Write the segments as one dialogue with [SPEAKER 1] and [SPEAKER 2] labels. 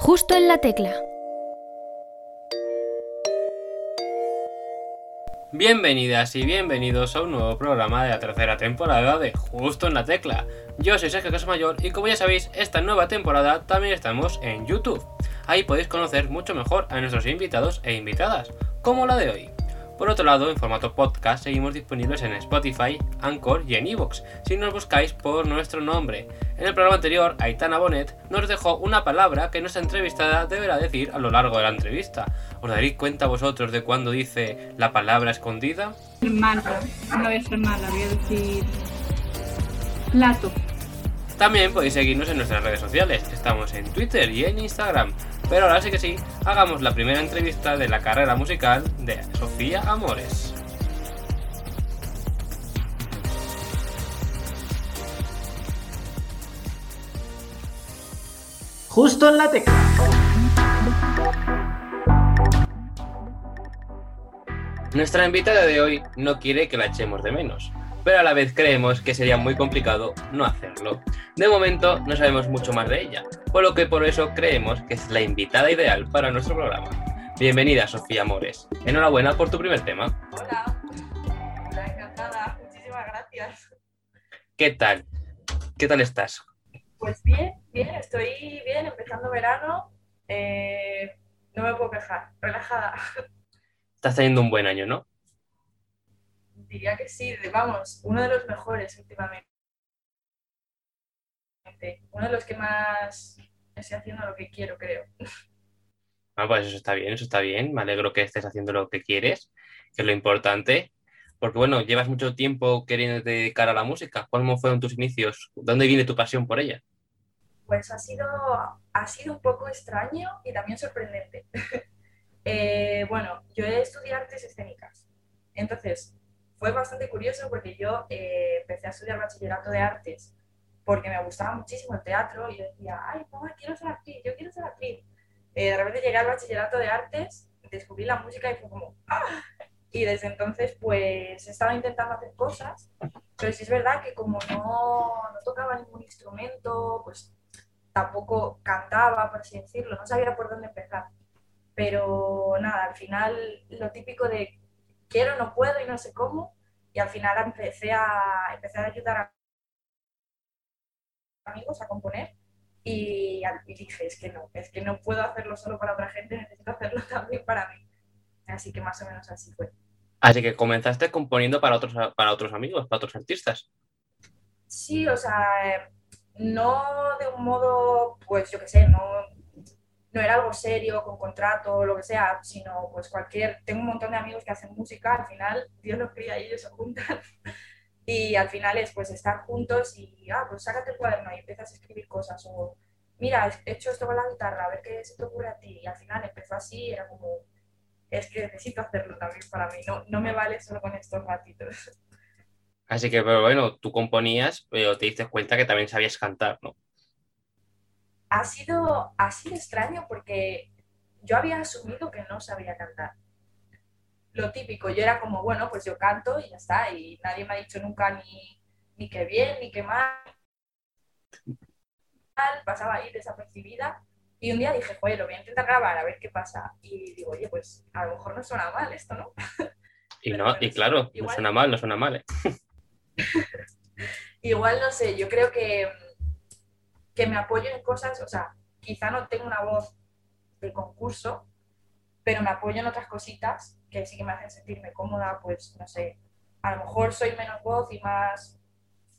[SPEAKER 1] Justo en la tecla.
[SPEAKER 2] Bienvenidas y bienvenidos a un nuevo programa de la tercera temporada de Justo en la Tecla. Yo soy Sergio Casamayor y como ya sabéis, esta nueva temporada también estamos en YouTube. Ahí podéis conocer mucho mejor a nuestros invitados e invitadas, como la de hoy. Por otro lado, en formato podcast seguimos disponibles en Spotify, Anchor y en Evox, si nos buscáis por nuestro nombre. En el programa anterior, Aitana Bonet nos dejó una palabra que nuestra entrevistada deberá decir a lo largo de la entrevista. ¿Os daréis cuenta vosotros de cuando dice la palabra escondida?
[SPEAKER 3] Hermana, no voy a ser mala, voy a decir plato.
[SPEAKER 2] También podéis seguirnos en nuestras redes sociales, estamos en Twitter y en Instagram. Pero ahora sí que sí, hagamos la primera entrevista de la carrera musical de Sofía Amores.
[SPEAKER 4] Justo en la tecla.
[SPEAKER 2] Nuestra invitada de hoy no quiere que la echemos de menos, pero a la vez creemos que sería muy complicado no hacerlo. De momento no sabemos mucho más de ella, por lo que por eso creemos que es la invitada ideal para nuestro programa. Bienvenida, Sofía Amores. Enhorabuena por tu primer tema.
[SPEAKER 5] Hola, Hola, encantada, muchísimas gracias.
[SPEAKER 2] ¿Qué tal? ¿Qué tal estás?
[SPEAKER 5] Pues bien, bien, estoy bien, empezando verano, eh, no me puedo quejar, relajada.
[SPEAKER 2] Estás teniendo un buen año, ¿no?
[SPEAKER 5] Diría que sí, vamos, uno de los mejores últimamente. Uno de los que más estoy haciendo lo que quiero, creo.
[SPEAKER 2] Ah, pues eso está bien, eso está bien. Me alegro que estés haciendo lo que quieres, que es lo importante. Porque bueno, llevas mucho tiempo queriendo dedicar a la música. ¿Cómo fueron tus inicios? ¿Dónde viene tu pasión por ella?
[SPEAKER 5] Pues ha sido, ha sido un poco extraño y también sorprendente. Eh, bueno, yo estudié artes escénicas. Entonces, fue bastante curioso porque yo eh, empecé a estudiar bachillerato de artes porque me gustaba muchísimo el teatro y yo decía, ay, mamá, quiero ser actriz, yo quiero ser actriz. Eh, de repente llegué al bachillerato de artes, descubrí la música y fue como, ¡ah! Y desde entonces, pues, he estado intentando hacer cosas, pero sí es verdad que como no, no tocaba ningún instrumento, pues tampoco cantaba, por así decirlo, no sabía por dónde empezar. Pero nada, al final lo típico de quiero, no puedo y no sé cómo, y al final empecé a, empecé a ayudar a amigos a componer y, dije, es que no, es que no puedo hacerlo solo para otra gente, necesito hacerlo también para mí. Así que más o menos así fue.
[SPEAKER 2] Así que comenzaste componiendo para otros, para otros amigos, para otros artistas.
[SPEAKER 5] Sí, o sea, no de un modo, pues yo qué sé, no, no era algo serio, con contrato o lo que sea, sino pues cualquier, tengo un montón de amigos que hacen música, al final Dios los cría y ellos se juntan. Y al final es pues estar juntos y, ah, pues sácate el cuaderno y empiezas a escribir cosas o, mira, he hecho esto con la guitarra, a ver qué se te ocurre a ti. Y al final empezó así, era como, es que necesito hacerlo también para mí, no, no me vale solo con estos ratitos.
[SPEAKER 2] Así que, pero bueno, tú componías, pero te diste cuenta que también sabías cantar, ¿no?
[SPEAKER 5] Ha sido, ha sido extraño porque yo había asumido que no sabía cantar. Lo típico, yo era como, bueno, pues yo canto y ya está, y nadie me ha dicho nunca ni, ni que bien, ni que mal, pasaba ahí desapercibida, y un día dije, joder, lo voy a intentar grabar, a ver qué pasa, y digo, oye, pues a lo mejor no suena mal esto, ¿no?
[SPEAKER 2] Y no, y claro, no suena mal, no suena mal, ¿eh?
[SPEAKER 5] Igual no sé, yo creo que, que me apoyo en cosas, o sea, quizá no tengo una voz de concurso, pero me apoyo en otras cositas que sí que me hacen sentirme cómoda, pues no sé, a lo mejor soy menos voz y más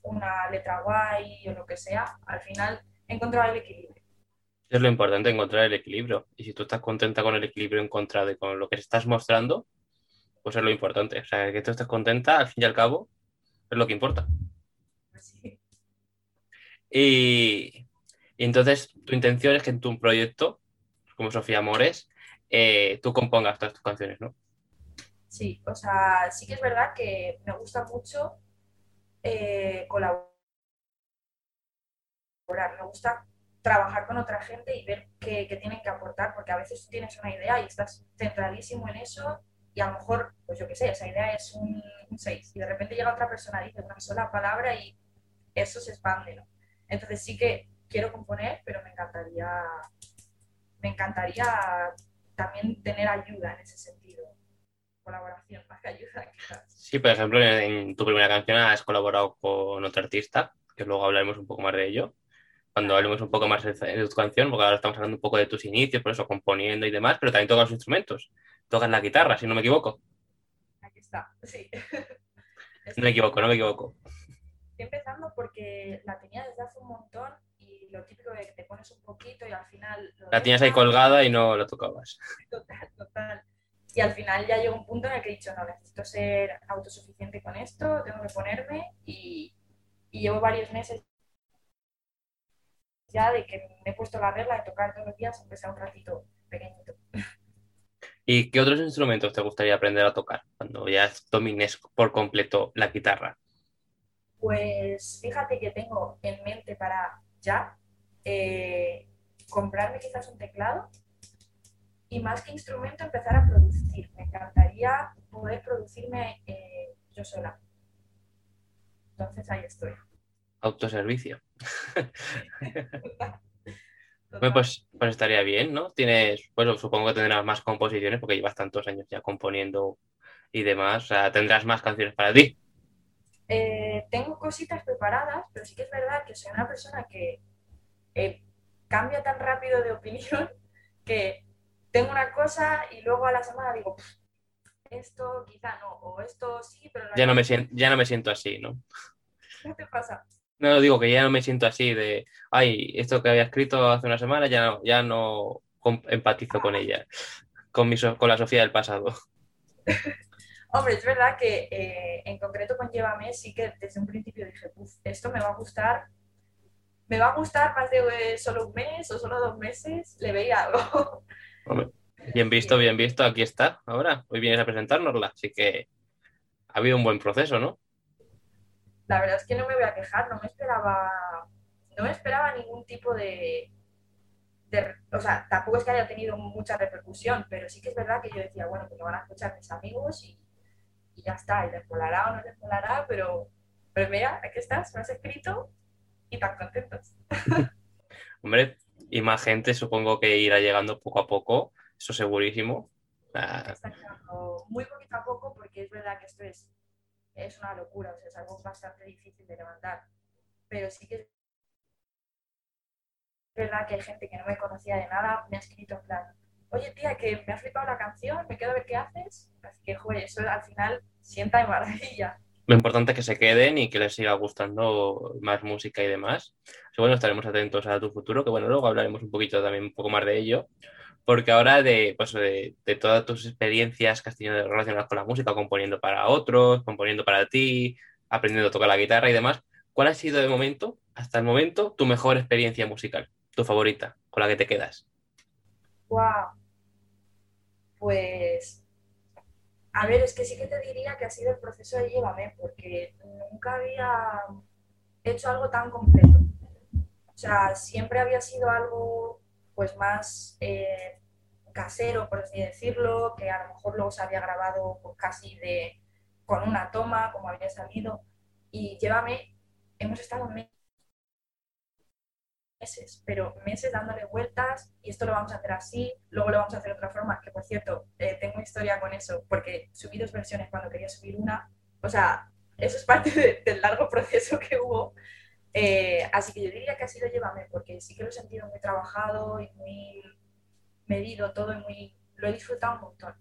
[SPEAKER 5] una letra guay o lo que sea, al final encontrar el equilibrio.
[SPEAKER 2] Es lo importante, encontrar el equilibrio. Y si tú estás contenta con el equilibrio encontrado y con lo que estás mostrando, pues es lo importante. O sea, que tú estés contenta, al fin y al cabo, es lo que importa. Y, entonces, tu intención es que en tu proyecto, como Sofía Amores, eh, tú compongas todas tus canciones, ¿no?
[SPEAKER 5] Sí, o sea, sí que es verdad que me gusta mucho eh, colaborar. Me gusta trabajar con otra gente y ver qué, tienen que aportar, porque a veces tú tienes una idea y estás centradísimo en eso y a lo mejor, pues yo qué sé, esa idea es un 6 y de repente llega otra persona dice una sola palabra y eso se expande, ¿no? Entonces sí que quiero componer, pero me encantaría me encantaría también tener ayuda en ese sentido. Colaboración, más que ayuda, quizás.
[SPEAKER 2] Sí, por ejemplo, en, tu primera canción has colaborado con otro artista, que luego hablaremos un poco más de ello, cuando hablemos un poco más de, de tu canción, porque ahora estamos hablando un poco de tus inicios, por eso componiendo y demás, pero también tocas los instrumentos. Tocas la guitarra, si no me equivoco.
[SPEAKER 5] Aquí está, sí.
[SPEAKER 2] No me equivoco, no me equivoco.
[SPEAKER 5] Estoy empezando porque la tenía desde hace un montón y lo típico de que te pones un poquito y al final...
[SPEAKER 2] La tienes ahí colgada y no la tocabas.
[SPEAKER 5] Total, total. Y al final ya llegó un punto en el que he dicho, no, necesito ser autosuficiente con esto, tengo que ponerme y, y llevo varios meses ya de que me he puesto la regla de tocar todos los días, aunque sea un ratito pequeñito.
[SPEAKER 2] ¿Y qué otros instrumentos te gustaría aprender a tocar cuando ya domines por completo la guitarra?
[SPEAKER 5] Pues fíjate que tengo en mente para ya eh, comprarme quizás un teclado y más que instrumento empezar a producir. Me encantaría poder producirme eh, yo sola. Entonces ahí estoy.
[SPEAKER 2] Autoservicio. Bueno, pues, pues estaría bien, ¿no? Tienes, pues supongo que tendrás más composiciones porque llevas tantos años ya componiendo y demás. O sea, tendrás más canciones para ti.
[SPEAKER 5] Eh, tengo cositas preparadas, pero sí que es verdad que soy una persona que eh, cambia tan rápido de opinión que tengo una cosa y luego a la semana digo, "Pff, esto quizá no, o esto sí, pero
[SPEAKER 2] Ya no me siento, ya no me siento así, ¿no?
[SPEAKER 5] ¿Qué te pasa?
[SPEAKER 2] No digo que ya no me siento así de, ay, esto que había escrito hace una semana ya no, ya no empatizo con ella, con, mi, con la Sofía del pasado.
[SPEAKER 5] Hombre, es verdad que eh, en concreto con Llévame sí que desde un principio dije, "Uf, esto me va a gustar, me va a gustar más de eh, solo un mes o solo dos meses, le veía algo.
[SPEAKER 2] Hombre, bien visto, bien visto, aquí está, ahora, hoy vienes a presentárnosla, así que ha habido un buen proceso, ¿no?
[SPEAKER 5] La verdad es que no me voy a quejar, no me esperaba, no me esperaba ningún tipo de, de- o sea, tampoco es que haya tenido mucha repercusión, pero sí que es verdad que yo decía, bueno, pues lo van a escuchar mis amigos y, y ya está, y les molará o no les molará, pero, pero mira, aquí estás, me has escrito y tan contentos.
[SPEAKER 2] Hombre, y más gente supongo que irá llegando poco a poco, eso segurísimo. Ah,
[SPEAKER 5] Está llegando muy poquito a poco porque es verdad que esto es, es una locura, o sea, es algo bastante difícil de levantar, pero sí que es verdad que hay gente que no me conocía de nada, me ha escrito en plan, oye tía, que me ha flipado la canción, me quedo a ver qué haces, así que joder, eso al final sienta de maravilla.
[SPEAKER 2] Lo importante es que se queden y que les siga gustando más música y demás. Así bueno, estaremos atentos a tu futuro, que bueno, luego hablaremos un poquito también un poco más de ello, porque ahora de, pues, de, de todas tus experiencias que has tenido relacionadas con la música, componiendo para otros, componiendo para ti, aprendiendo a tocar la guitarra y demás, ¿cuál ha sido de momento, hasta el momento, tu mejor experiencia musical, tu favorita, con la que te quedas?
[SPEAKER 5] Wow. Pues, a ver, es que sí que te diría que ha sido el proceso de Llévame, porque nunca había hecho algo tan completo. O sea, siempre había sido algo pues más eh, casero, por así decirlo, que a lo mejor luego se había grabado pues, casi de, con una toma, como había salido. Y Llévame, hemos estado meses, pero meses dándole vueltas y esto lo vamos a hacer así, luego lo vamos a hacer de otra forma, que por cierto, eh, tengo historia con eso, porque subí dos versiones cuando quería subir una, o sea, eso es parte de- del largo proceso que hubo, Eh, así que yo diría que ha sido Llévame, porque sí que lo he sentido muy trabajado y muy medido todo y muy, lo he disfrutado un montón.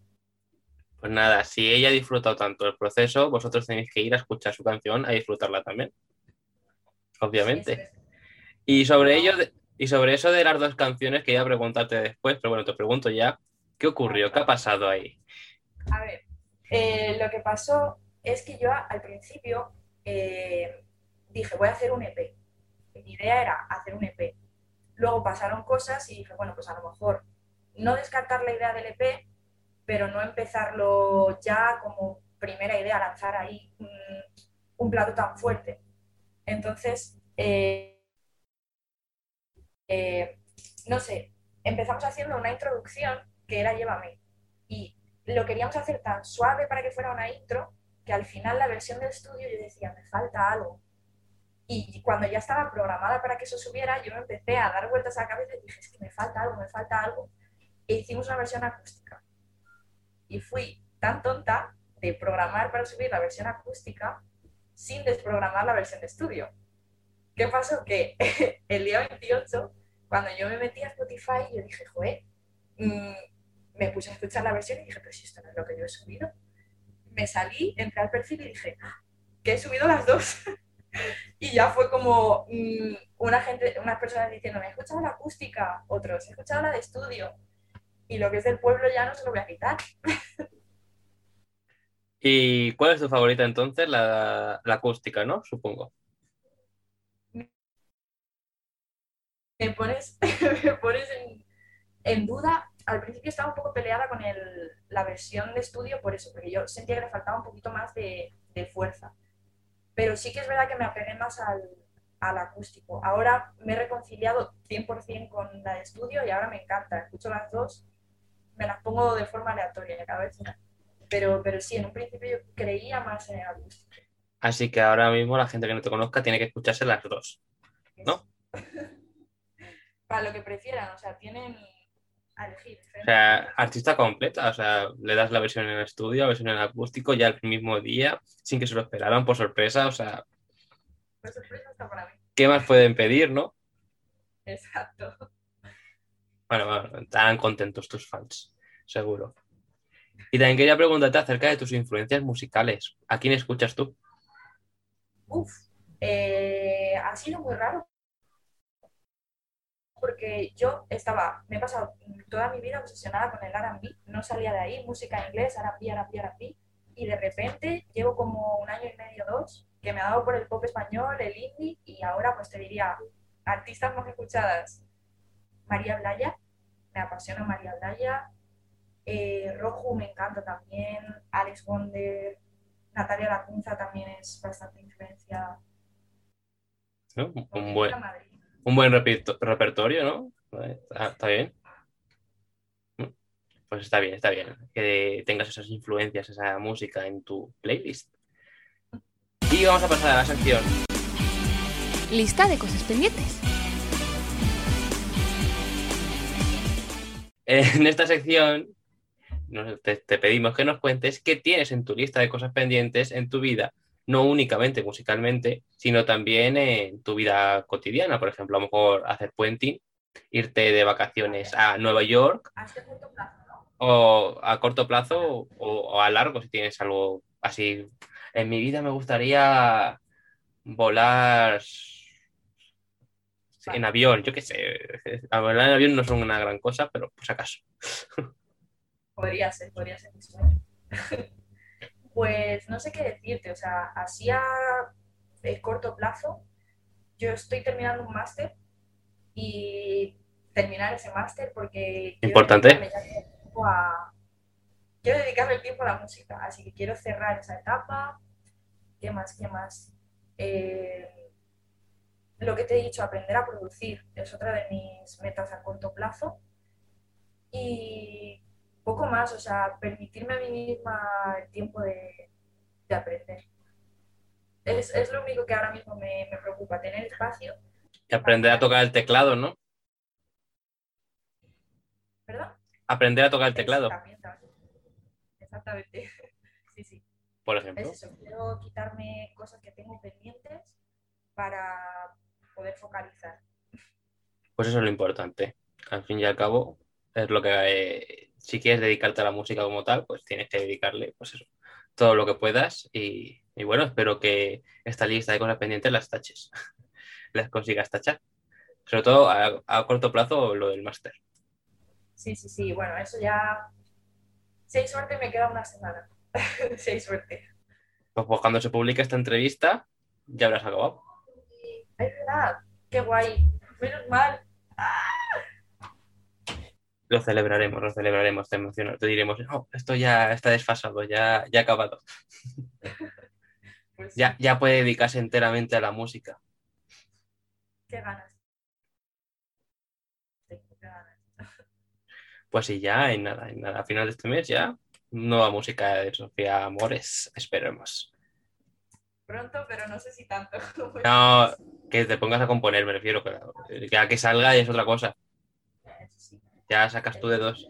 [SPEAKER 2] Pues nada, si ella ha disfrutado tanto el proceso, vosotros tenéis que ir a escuchar su canción, a disfrutarla también. Obviamente.
[SPEAKER 5] Sí.
[SPEAKER 2] Y sobre ello, y sobre eso de las dos canciones que iba a preguntarte después, pero bueno, te pregunto ya, ¿qué ocurrió? ¿Qué ha pasado ahí?
[SPEAKER 5] A ver, eh, lo que pasó es que yo al principio eh, dije, voy a hacer un EP. Mi idea era hacer un EP. Luego pasaron cosas y dije, bueno, pues a lo mejor no descartar la idea del EP, pero no empezarlo ya como primera idea, lanzar ahí un, un plato tan fuerte. Entonces, eh, eh, no sé, empezamos haciendo una introducción que era Llévame. Y lo queríamos hacer tan suave para que fuera una intro que al final la versión del estudio yo decía, me falta algo. Y cuando ya estaba programada para que eso subiera, yo me empecé a dar vueltas a la cabeza y dije, es que me falta algo, me falta algo. E hicimos una versión acústica. Y fui tan tonta de programar para subir la versión acústica sin desprogramar la versión de estudio. ¿Qué pasó? Que el día 28, cuando yo me metí a Spotify, yo dije, joder, mm, me puse a escuchar la versión y dije, pero si esto no es lo que yo he subido. Me salí, entré al perfil y dije, ah, que he subido las dos. y ya fue como mm, una gente, unas personas diciendo, me he escuchado la acústica, otros, he escuchado la de estudio. Y lo que es del pueblo ya no se lo voy a quitar.
[SPEAKER 2] ¿Y cuál es tu favorita entonces? La, la acústica, ¿no? Supongo.
[SPEAKER 5] Me pones, me pones en, en duda. Al principio estaba un poco peleada con el, la versión de estudio por eso, porque yo sentía que le faltaba un poquito más de, de fuerza. Pero sí que es verdad que me apegué más al, al acústico. Ahora me he reconciliado 100% con la de estudio y ahora me encanta. Escucho las dos, me las pongo de forma aleatoria cada vez. Pero, pero sí, en un principio yo creía más en el acústico.
[SPEAKER 2] Así que ahora mismo la gente que no te conozca tiene que escucharse las dos. ¿No?
[SPEAKER 5] Para lo que prefieran, o sea, tienen a elegir.
[SPEAKER 2] O sea, artista completa, o sea, le das la versión en estudio, la versión en acústico ya el mismo día, sin que se lo esperaran por sorpresa, o sea,
[SPEAKER 5] Por sorpresa está para mí.
[SPEAKER 2] ¿qué más pueden pedir, no?
[SPEAKER 5] Exacto.
[SPEAKER 2] Bueno, bueno, estarán contentos tus fans, seguro. Y también quería preguntarte acerca de tus influencias musicales. ¿A quién escuchas tú?
[SPEAKER 5] Uf, eh, ha sido muy raro porque yo estaba, me he pasado toda mi vida obsesionada con el R&B, no salía de ahí, música en inglés, R&B, R&B, R&B, y de repente llevo como un año y medio, dos, que me ha dado por el pop español, el indie, y ahora pues te diría, artistas más escuchadas, María Blaya, me apasiona María Blaya, eh, Roju me encanta también, Alex Wonder, Natalia Lacunza también es bastante influencia.
[SPEAKER 2] ¿No? Un buen,
[SPEAKER 5] Madrid.
[SPEAKER 2] Un buen reperto- repertorio, ¿no? Está, está bien. Pues está bien, está bien. Que tengas esas influencias, esa música en tu playlist. Y vamos a pasar a la sección.
[SPEAKER 1] Lista de cosas pendientes.
[SPEAKER 2] En esta sección te pedimos que nos cuentes qué tienes en tu lista de cosas pendientes en tu vida, no únicamente musicalmente, sino también en tu vida cotidiana. Por ejemplo, a lo mejor hacer puenting, irte de vacaciones a Nueva York
[SPEAKER 5] A este corto plazo, ¿no?
[SPEAKER 2] o a corto plazo o, o a largo si tienes algo así. En mi vida me gustaría volar en avión, yo qué sé. A volar en avión no son una gran cosa, pero por si acaso.
[SPEAKER 5] Podría ser, podría ser. Pues no sé qué decirte, o sea, así a corto plazo, yo estoy terminando un máster y terminar ese máster porque... quiero
[SPEAKER 2] Importante.
[SPEAKER 5] tiempo a- Quiero dedicarle el tiempo a la música, así que quiero cerrar esa etapa. ¿Qué más? ¿Qué más? Eh, lo que te he dicho, aprender a producir es otra de mis metas a corto plazo. Y poco más, o sea, permitirme a mí misma el tiempo de, de aprender. Es, es lo único que ahora mismo me, me preocupa, tener espacio,
[SPEAKER 2] Y aprender a tocar el teclado, ¿no?
[SPEAKER 5] ¿verdad?
[SPEAKER 2] Aprender a tocar el teclado,
[SPEAKER 5] también. Exactamente. Sí, sí.
[SPEAKER 2] por
[SPEAKER 5] Es
[SPEAKER 2] ejemplo.
[SPEAKER 5] eso, quiero quitarme cosas que tengo pendientes para poder focalizar.
[SPEAKER 2] Pues eso es lo importante. Al fin y al cabo, es lo que eh, si quieres dedicarte a la música como tal, pues tienes que dedicarle, pues eso, todo lo que puedas. Y, y bueno, espero que esta lista de cosas pendientes las taches, las consigas tachar. Sobre todo a, a corto plazo lo del máster.
[SPEAKER 5] Sí, sí, sí. Bueno, eso ya. Si hay suerte, me queda una semana. si hay suerte.
[SPEAKER 2] Pues, pues cuando se publique esta entrevista, ya habrás acabado.
[SPEAKER 5] Es verdad. Qué guay. Menos mal.
[SPEAKER 2] Lo celebraremos, lo celebraremos, te emociono. Te diremos, no, esto ya está desfasado, ya, ya ha acabado.
[SPEAKER 5] Pues
[SPEAKER 2] Ya, ya puede dedicarse enteramente a la música.
[SPEAKER 5] qué ganas. Tengo qué ganas.
[SPEAKER 2] Pues sí, ya, en nada, en nada. A final de este mes ya, nueva música de Sofía Amores, esperemos.
[SPEAKER 5] pronto, pero no sé si tanto.
[SPEAKER 2] No, que te pongas a componer, me refiero. Que ya que salga es otra cosa. Ya sacas tú de dos.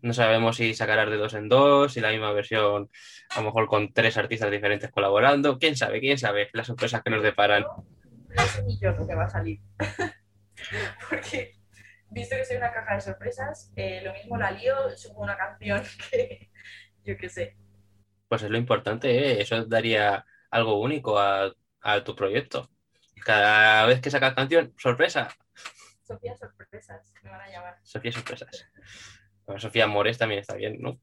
[SPEAKER 2] No sabemos si sacarás de dos en dos, si la misma versión, a lo mejor con tres artistas diferentes colaborando. ¿Quién sabe? ¿Quién sabe? Las sorpresas que nos deparan.
[SPEAKER 5] No sé ni yo lo que va a salir. Porque, visto que soy una caja de sorpresas, eh, lo mismo la lío, subo una canción que yo qué sé.
[SPEAKER 2] Pues es lo importante, ¿eh? Eso daría algo único a, a tu proyecto. Cada vez que sacas canción, sorpresa.
[SPEAKER 5] Sofía Sorpresas, me van a llamar.
[SPEAKER 2] Sofía Sorpresas. Bueno, Sofía Mores también está bien, ¿no?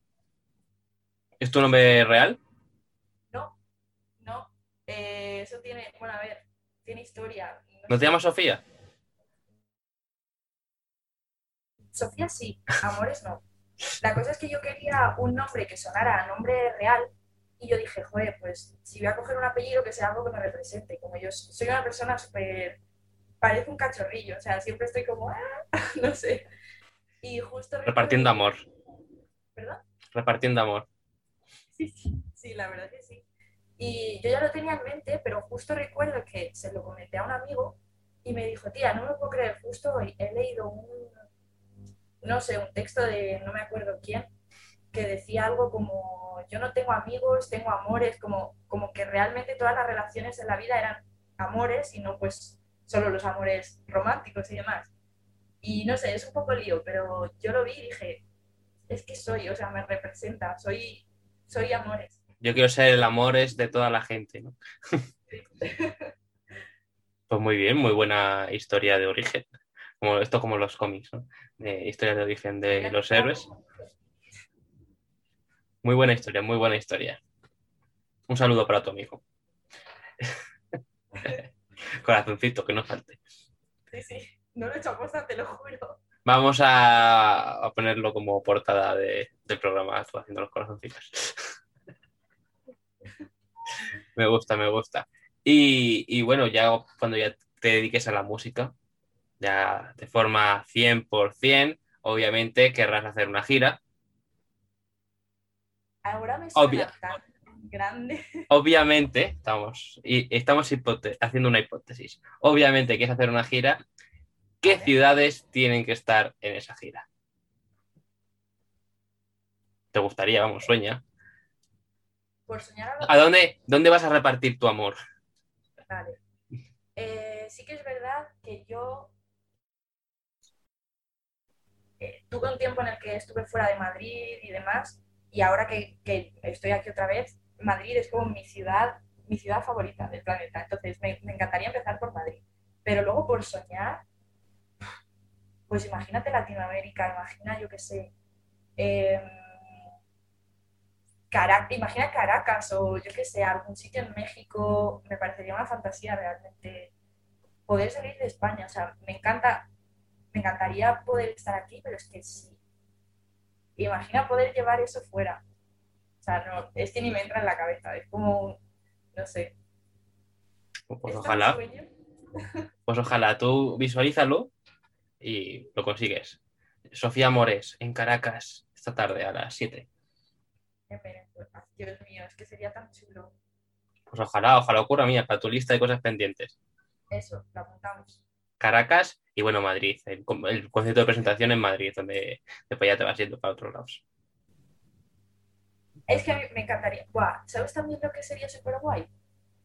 [SPEAKER 2] ¿Es tu nombre real?
[SPEAKER 5] No, no. eh, eso tiene, bueno, a ver, tiene historia.
[SPEAKER 2] ¿No te llamas Sofía?
[SPEAKER 5] Sofía sí, Amores no. La cosa es que yo quería un nombre que sonara a nombre real y yo dije, joder, pues si voy a coger un apellido que sea algo que me represente. Como yo soy una persona súper... Parece un cachorrillo, o sea, siempre estoy como, "Ah", no sé. Y justo...
[SPEAKER 2] Repartiendo amor.
[SPEAKER 5] ¿Perdón?
[SPEAKER 2] Repartiendo amor.
[SPEAKER 5] Sí, sí, sí, la verdad que sí. Y yo ya lo tenía en mente, pero justo recuerdo que se lo comenté a un amigo y me dijo, tía, no me puedo creer, justo hoy he leído un, no sé, un texto de no me acuerdo quién, que decía algo como, yo no tengo amigos, tengo amores, como, como que realmente todas las relaciones en la vida eran amores y no pues solo los amores románticos y demás. Y no sé, es un poco lío, pero yo lo vi y dije, es que soy, o sea, me representa, soy, soy amores.
[SPEAKER 2] Yo quiero ser el amores de toda la gente, ¿no? Pues muy bien, muy buena historia de origen. Como, esto como los cómics, ¿no? De historia de origen de los héroes. Muy buena historia, muy buena historia. Un saludo para tu amigo. Corazoncito, que no falte.
[SPEAKER 5] Sí, sí, no lo he hecho a posta, te lo juro.
[SPEAKER 2] Vamos a, a ponerlo como portada de- del programa, haciendo los corazoncitos. me gusta, me gusta. Y, y bueno, ya cuando ya te dediques a la música, ya de forma 100%, obviamente querrás hacer una gira.
[SPEAKER 5] Ahora me suena
[SPEAKER 2] Obvia.
[SPEAKER 5] tan grande.
[SPEAKER 2] Obviamente, estamos, y estamos haciendo una hipótesis. Obviamente quieres hacer una gira. ¿Qué ciudades tienen que estar en esa gira? ¿Te gustaría? Vamos, sueña.
[SPEAKER 5] Por soñar a lo
[SPEAKER 2] ¿A dónde, dónde vas a repartir tu amor?
[SPEAKER 5] Vale. Eh, sí que es verdad que yo eh, tuve un tiempo en el que estuve fuera de Madrid y demás, y ahora que, que estoy aquí otra vez, Madrid es como mi ciudad, mi ciudad favorita del planeta. Entonces me, encantaría empezar por Madrid. Pero luego por soñar, pues imagínate Latinoamérica, imagina, yo qué sé, em, Cara- imagina Caracas o yo qué sé, algún sitio en México, me parecería una fantasía realmente poder salir de España. O sea, me encanta, me encantaría poder estar aquí, pero es que sí. Imagina poder llevar eso fuera. O sea, no, es que ni me entra en la cabeza, es como, no sé.
[SPEAKER 2] Pues
[SPEAKER 5] ¿es un
[SPEAKER 2] ojalá, pues ojalá tú visualízalo y lo consigues. Sofía Mores, en Caracas, esta tarde a las 7.
[SPEAKER 5] En Venezuela. Dios mío, es que sería tan chulo.
[SPEAKER 2] Pues ojalá, ojalá ocurra, mía, para tu lista de cosas pendientes.
[SPEAKER 5] Eso, lo apuntamos.
[SPEAKER 2] Caracas y bueno, Madrid. El, el concierto de presentación en Madrid, donde después ya te vas yendo para otros lados.
[SPEAKER 5] Es que a mí me encantaría. Buah, ¿sabes también lo que sería súper guay?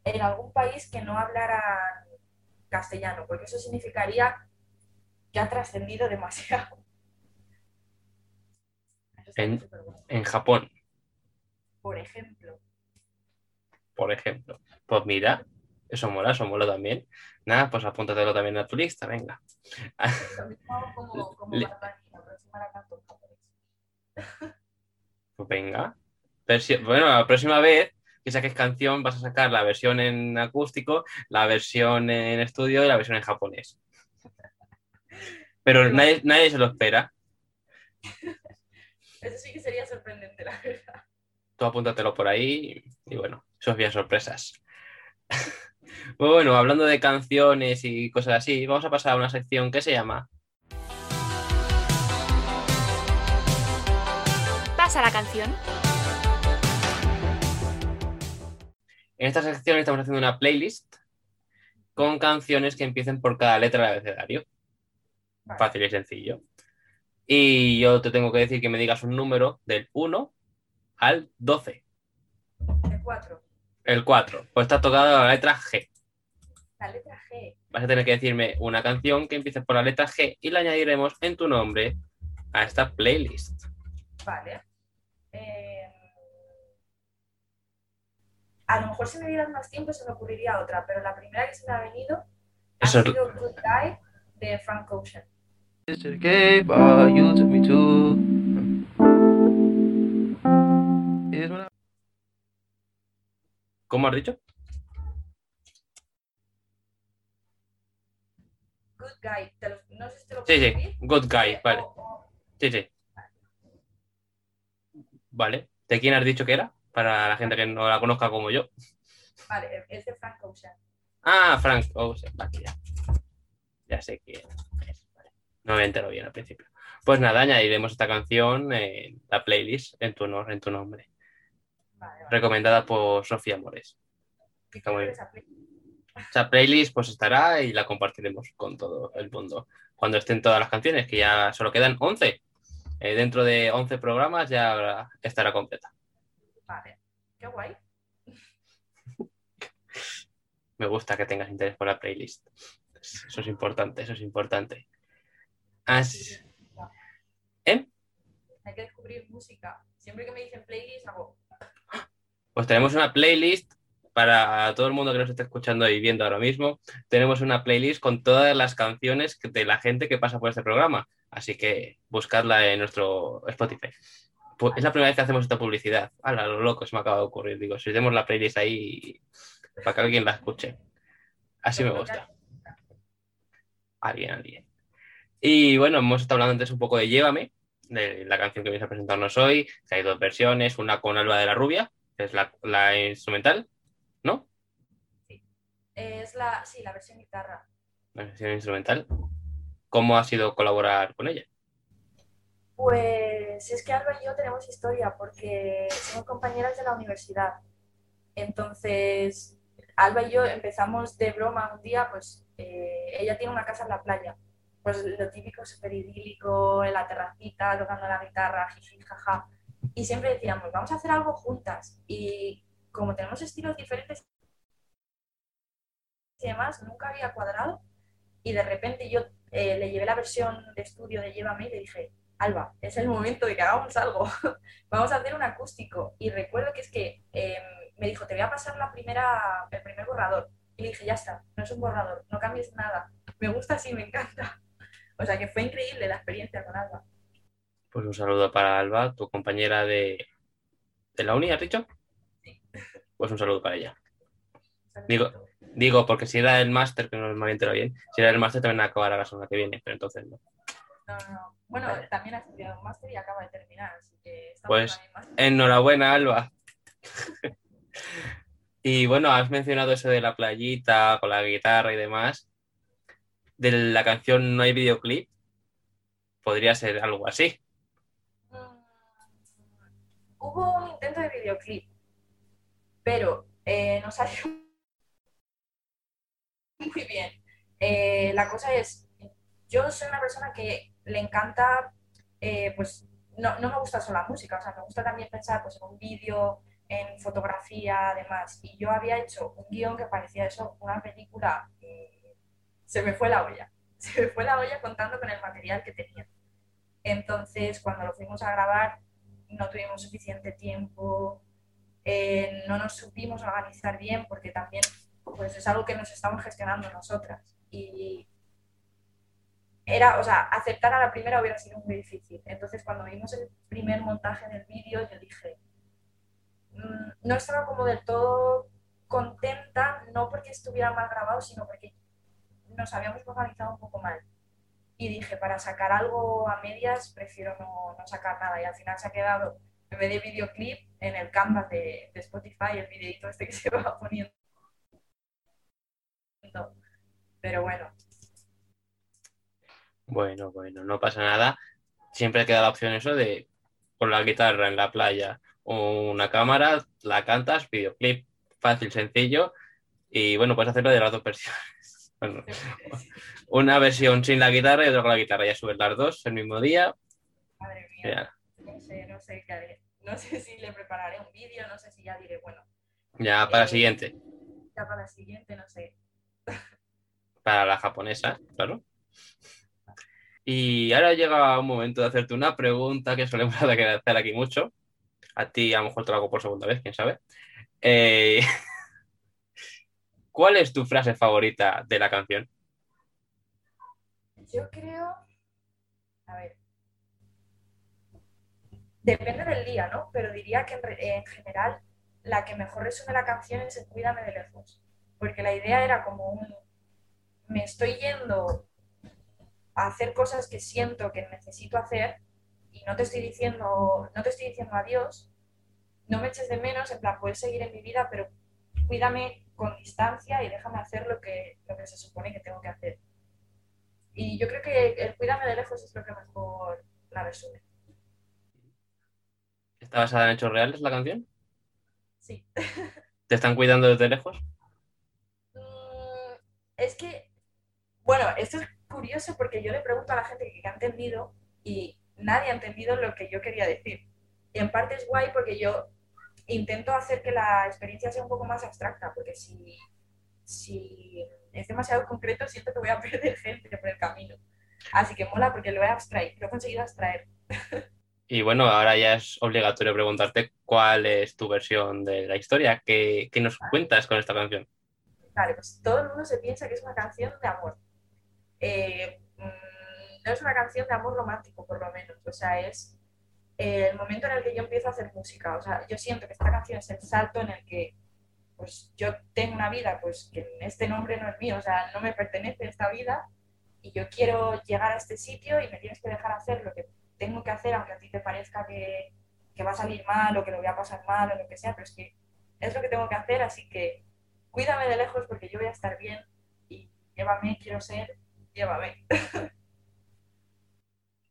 [SPEAKER 5] En algún país que no hablara castellano, porque eso significaría que ha trascendido demasiado.
[SPEAKER 2] En-. En Japón,
[SPEAKER 5] Por ejemplo,
[SPEAKER 2] por ejemplo. Pues mira, eso mola, eso mola también. Nada, pues apúntatelo también a tu lista, venga.
[SPEAKER 5] lo mismo hago como, como
[SPEAKER 2] Le-
[SPEAKER 5] la próxima la canto en japonés.
[SPEAKER 2] Pues venga. Bueno, la próxima vez que saques canción vas a sacar la versión en acústico, la versión en estudio y la versión en japonés. Pero nadie, nadie se lo espera.
[SPEAKER 5] Eso sí que sería sorprendente, la verdad.
[SPEAKER 2] Tú apúntatelo por ahí y, bueno, Sofía sorpresas. Pues bueno, hablando de canciones y cosas así, vamos a pasar a una sección que se llama
[SPEAKER 1] Pasa la canción.
[SPEAKER 2] En esta sección estamos haciendo una playlist con canciones que empiecen por cada letra del abecedario.
[SPEAKER 5] Vale.
[SPEAKER 2] Fácil y sencillo. Y yo te tengo que decir que me digas un número del 1 al 12.
[SPEAKER 5] El 4.
[SPEAKER 2] El 4. Pues está tocada la letra G.
[SPEAKER 5] La letra G.
[SPEAKER 2] Vas a tener que decirme una canción que empiece por la letra G y la añadiremos en tu nombre a esta playlist.
[SPEAKER 5] Vale. A lo mejor si me dieras más tiempo se me ocurriría otra, pero la primera que se me ha venido
[SPEAKER 2] Eso
[SPEAKER 5] ha
[SPEAKER 2] es-
[SPEAKER 5] sido Good Guy de Frank Ocean.
[SPEAKER 2] ¿Cómo has dicho?
[SPEAKER 5] Good Guy. Te lo- no sé si te lo
[SPEAKER 2] Sí,
[SPEAKER 5] puedo
[SPEAKER 2] sí.
[SPEAKER 5] decir.
[SPEAKER 2] Good Guy, vale. Sí, sí. Vale. ¿De quién has dicho que era? Para la gente que no la conozca como yo.
[SPEAKER 5] vale, es de Frank Ocean.
[SPEAKER 2] Ah, Frank Ocean. Vale, ya. Ya sé quién es. Vale. No me entero bien al principio. Pues nada, añadiremos esta canción en la playlist en tu, honor, en tu nombre.
[SPEAKER 5] Vale.
[SPEAKER 2] Recomendada por Sofía Mores.
[SPEAKER 5] ¿Qué
[SPEAKER 2] está muy
[SPEAKER 5] quieres esa play?
[SPEAKER 2] Esa playlist pues estará y la compartiremos con todo el mundo. Cuando estén todas las canciones, que ya solo quedan 11. Eh, dentro de 11 programas ya estará completa.
[SPEAKER 5] Vale. Qué guay.
[SPEAKER 2] Me gusta que tengas interés por la playlist. Eso es importante, eso es importante. Así- ¿Eh?
[SPEAKER 5] Hay que descubrir música. Siempre que me dicen playlist hago.
[SPEAKER 2] Pues tenemos una playlist para todo el mundo que nos esté escuchando y viendo ahora mismo. Tenemos una playlist con todas las canciones de la gente que pasa por este programa. Así que buscadla en nuestro Spotify. Es la primera vez que hacemos esta publicidad. A lo loco se me acaba de ocurrir. Digo, si tenemos la playlist ahí para que alguien la escuche. Así me gusta. Alguien, alguien. Y bueno, hemos estado hablando antes un poco de Llévame, de la canción que vais a presentarnos hoy. Que hay dos versiones, una con Alba de la Rubia, que es la, la instrumental, ¿no?
[SPEAKER 5] Es la, sí, la versión guitarra.
[SPEAKER 2] La versión instrumental. ¿Cómo ha sido colaborar con ella?
[SPEAKER 5] Pues es que Alba y yo tenemos historia porque somos compañeras de la universidad. Entonces, Alba y yo empezamos de broma un día, pues eh, ella tiene una casa en la playa. Pues lo típico, súper idílico, en la terracita, tocando la guitarra, jiji, jaja. Y siempre decíamos, vamos a hacer algo juntas. Y como tenemos estilos diferentes y demás, nunca había cuadrado. Y de repente yo eh, le llevé la versión de estudio de Llévame y le dije, Alba, es el momento de que hagamos algo. Vamos a hacer un acústico. Y recuerdo que es que eh, me dijo, te voy a pasar la primera, el primer borrador. Y le dije, ya está, no es un borrador, no cambies nada. Me gusta así, me encanta. O sea que fue increíble la experiencia con Alba.
[SPEAKER 2] Pues un saludo para Alba, tu compañera de, de la uni, ¿has dicho? Pues un saludo para ella. Digo- Digo, porque si era el máster, que no me bien, si era el máster también acabará la semana que viene, pero entonces no.
[SPEAKER 5] No, no, no. Bueno,
[SPEAKER 2] Vale.
[SPEAKER 5] también ha estudiado un máster y acaba de terminar, así que estamos
[SPEAKER 2] Pues-. Enhorabuena, Alba. y bueno, has mencionado eso de la playita con la guitarra y demás. De la canción No hay videoclip. Podría ser algo así.
[SPEAKER 5] Mm, Hubo un intento de videoclip, pero eh, no salió muy bien. Eh, la cosa es, yo soy una persona que le encanta, eh, pues no, no me gusta solo la música, o sea, me gusta también pensar pues, en un vídeo, en fotografía, además. Y yo había hecho un guion que parecía eso, una película, y se me fue la olla. Se me fue la olla contando con el material que tenía. Entonces, cuando lo fuimos a grabar, no tuvimos suficiente tiempo, eh, no nos supimos organizar bien porque también pues, es algo que nos estamos gestionando nosotras. Y era, o sea, aceptar a la primera hubiera sido muy difícil. Entonces, cuando vimos el primer montaje del vídeo, yo dije, mm, no estaba como del todo contenta, no porque estuviera mal grabado, sino porque nos habíamos organizado un poco mal y dije, para sacar algo a medias, prefiero no, sacar nada. Y al final se ha quedado, en vez de videoclip, en el canvas de, de Spotify, el videito este que se va poniendo. Pero bueno,
[SPEAKER 2] Bueno, bueno, no pasa nada. Siempre queda la opción eso de con la guitarra en la playa o una cámara, la cantas, videoclip. fácil, sencillo. Y bueno, puedes hacerlo de las dos versiones. Bueno, una versión sin la guitarra y otra con la guitarra. Ya subes las dos el mismo día.
[SPEAKER 5] Madre mía.
[SPEAKER 2] Ya,
[SPEAKER 5] No sé, no sé qué haré. No sé si le prepararé un vídeo, no sé si ya diré, bueno,
[SPEAKER 2] ya para la siguiente.
[SPEAKER 5] ya para la siguiente, no sé.
[SPEAKER 2] Para la japonesa, claro. Y ahora llega un momento de hacerte una pregunta que solemos hacer aquí mucho. A ti a lo mejor te lo hago por segunda vez, quién sabe. Eh, ¿Cuál es tu frase favorita de la canción?
[SPEAKER 5] Yo creo, a ver, depende del día, ¿no? Pero diría que en, en general la que mejor resume la canción es el Cuídame de lejos, porque la idea era como un, me estoy yendo a hacer cosas que siento que necesito hacer y no te estoy diciendo, no te estoy diciendo adiós, no me eches de menos, en plan, puedes seguir en mi vida, pero cuídame con distancia y déjame hacer lo que, lo que se supone que tengo que hacer. Y yo creo que el cuídame de lejos es lo que mejor la resume.
[SPEAKER 2] ¿Está basada en hechos reales la canción?
[SPEAKER 5] Sí.
[SPEAKER 2] ¿Te están cuidando desde lejos?
[SPEAKER 5] Mm, es que, bueno, esto es curioso porque yo le pregunto a la gente que ha entendido y nadie ha entendido lo que yo quería decir. Y en parte es guay porque yo intento hacer que la experiencia sea un poco más abstracta, porque si, si es demasiado concreto siento que voy a perder gente por el camino. Así que mola porque lo he abstraído, lo he conseguido abstraer.
[SPEAKER 2] Y bueno, ahora ya es obligatorio preguntarte cuál es tu versión de la historia. ¿Qué, qué nos cuentas con esta canción?
[SPEAKER 5] Vale, pues todo el mundo se piensa que es una canción de amor. Eh, mm, no es una canción de amor romántico, por lo menos. O sea, es el momento en el que yo empiezo a hacer música. O sea, yo siento que esta canción es el salto en el que pues yo tengo una vida pues que este nombre no es mío, o sea, no me pertenece esta vida y yo quiero llegar a este sitio y me tienes que dejar hacer lo que tengo que hacer, aunque a ti te parezca que, que va a salir mal o que lo voy a pasar mal o lo que sea, pero es que es lo que tengo que hacer, así que cuídame de lejos porque yo voy a estar bien y llévame, quiero ser, llévame.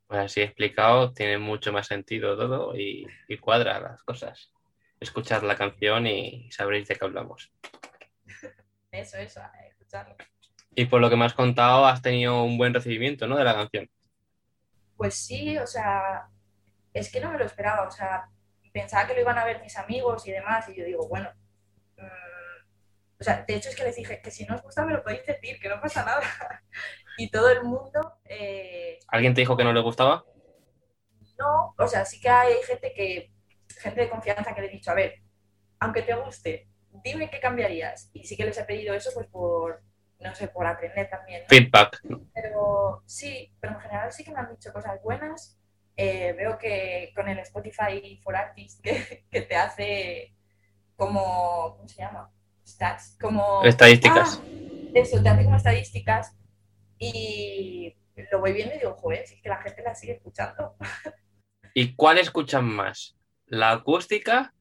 [SPEAKER 2] Pues así explicado, tiene mucho más sentido todo y, y cuadra las cosas. Escuchar la canción y sabréis de qué hablamos.
[SPEAKER 5] Eso, eso, a escucharlo.
[SPEAKER 2] Y por lo que me has contado, has tenido un buen recibimiento, ¿no? De la canción.
[SPEAKER 5] Pues sí, o sea, es que no me lo esperaba, o sea, pensaba que lo iban a ver mis amigos y demás, y yo digo, bueno, mm, o sea, de hecho es que les dije que si no os gusta me lo podéis decir, que no pasa nada. Y todo el mundo, eh,
[SPEAKER 2] ¿Alguien te dijo que no le gustaba?
[SPEAKER 5] no, o sea, sí que hay gente que, gente de confianza que le he dicho, a ver, aunque te guste, dime qué cambiarías. Y sí que les he pedido eso, pues por, no sé, por aprender también. ¿no?
[SPEAKER 2] Feedback.
[SPEAKER 5] Pero sí, pero en general sí que me han dicho cosas buenas. Eh, veo que con el Spotify for Artists que, que te hace como, ¿cómo se llama? Stats, como...
[SPEAKER 2] Estadísticas.
[SPEAKER 5] Ah, eso, te hace como estadísticas y lo voy viendo y digo, joder, si es que la gente la sigue escuchando.
[SPEAKER 2] ¿Y cuál escuchan más? ¿La acústica